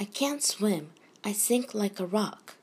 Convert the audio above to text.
I can't swim. I sink like a rock.